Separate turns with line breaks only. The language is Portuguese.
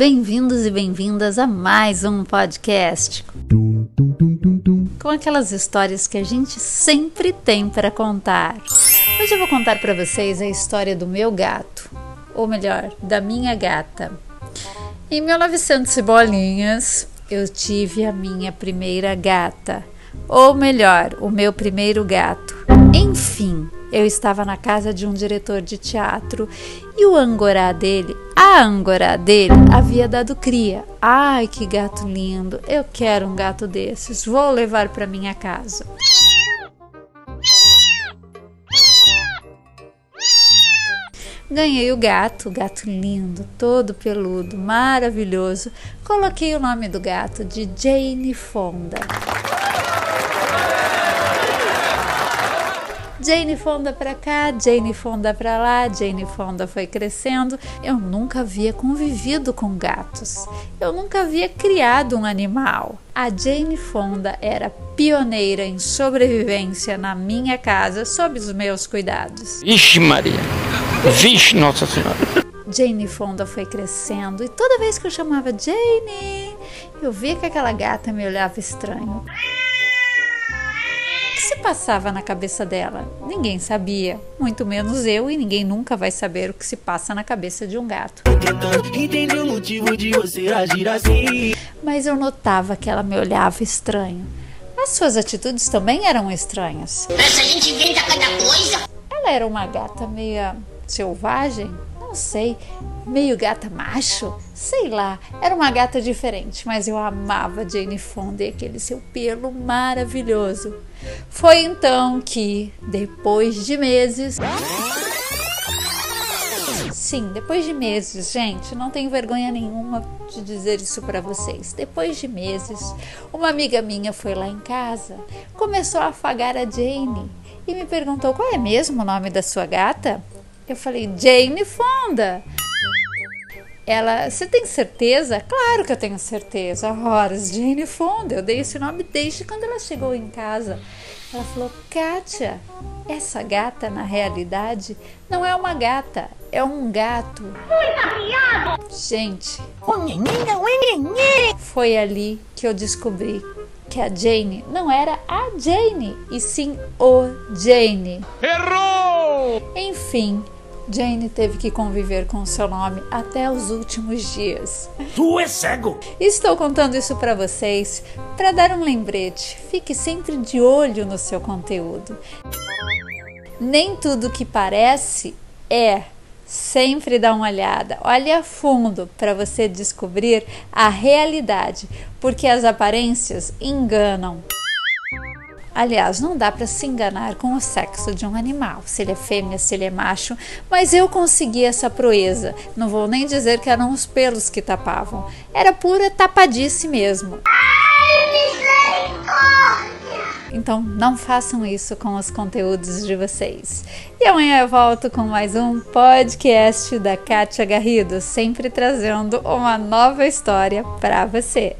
Bem-vindos e bem-vindas a mais um podcast. Com aquelas histórias que a gente sempre tem para contar. Hoje eu vou contar para vocês a história do meu gato, ou melhor, da minha gata. Em 1900 e bolinhas, eu tive a minha primeira gata, ou melhor, o meu primeiro gato. Enfim, eu estava na casa de um diretor de teatro e o angorá dele, a angorá dele, havia dado cria. Ai, que gato lindo! Eu quero um gato desses. Vou levar para minha casa. Ganhei o gato, gato lindo, todo peludo, maravilhoso. Coloquei o nome do gato de Jane Fonda. Jane Fonda para cá, Jane Fonda para lá, Jane Fonda foi crescendo. Eu nunca havia convivido com gatos. Eu nunca havia criado um animal. A Jane Fonda era pioneira em sobrevivência na minha casa sob os meus cuidados.
Vixe Maria! Vixe Nossa Senhora!
Jane Fonda foi crescendo e toda vez que eu chamava Jane, eu via que aquela gata me olhava estranho se passava na cabeça dela? Ninguém sabia, muito menos eu, e ninguém nunca vai saber o que se passa na cabeça de um gato. Assim. Mas eu notava que ela me olhava estranho. As suas atitudes também eram estranhas.
Essa gente inventa cada coisa.
Ela era uma gata meia selvagem, não sei, meio gata macho, sei lá, era uma gata diferente, mas eu amava Jane Fonda e aquele seu pelo maravilhoso. Foi então que, depois de meses. Sim, depois de meses, gente, não tenho vergonha nenhuma de dizer isso para vocês. Depois de meses, uma amiga minha foi lá em casa, começou a afagar a Jane e me perguntou qual é mesmo o nome da sua gata. Eu falei, Jane Fonda. Ela, você tem certeza? Claro que eu tenho certeza. Horas, Jane Fonda. Eu dei esse nome desde quando ela chegou em casa. Ela falou, Kátia, essa gata na realidade não é uma gata, é um gato. Gente, foi ali que eu descobri que a Jane não era a Jane, e sim o Jane.
Errou!
Enfim, Jane teve que conviver com seu nome até os últimos dias.
Tu é cego!
Estou contando isso para vocês para dar um lembrete. Fique sempre de olho no seu conteúdo. Nem tudo que parece é. Sempre dá uma olhada, olhe a fundo para você descobrir a realidade, porque as aparências enganam. Aliás, não dá para se enganar com o sexo de um animal, se ele é fêmea, se ele é macho, mas eu consegui essa proeza. Não vou nem dizer que eram os pelos que tapavam, era pura tapadice mesmo. Então não façam isso com os conteúdos de vocês. E amanhã eu volto com mais um podcast da Kátia Garrido, sempre trazendo uma nova história para você.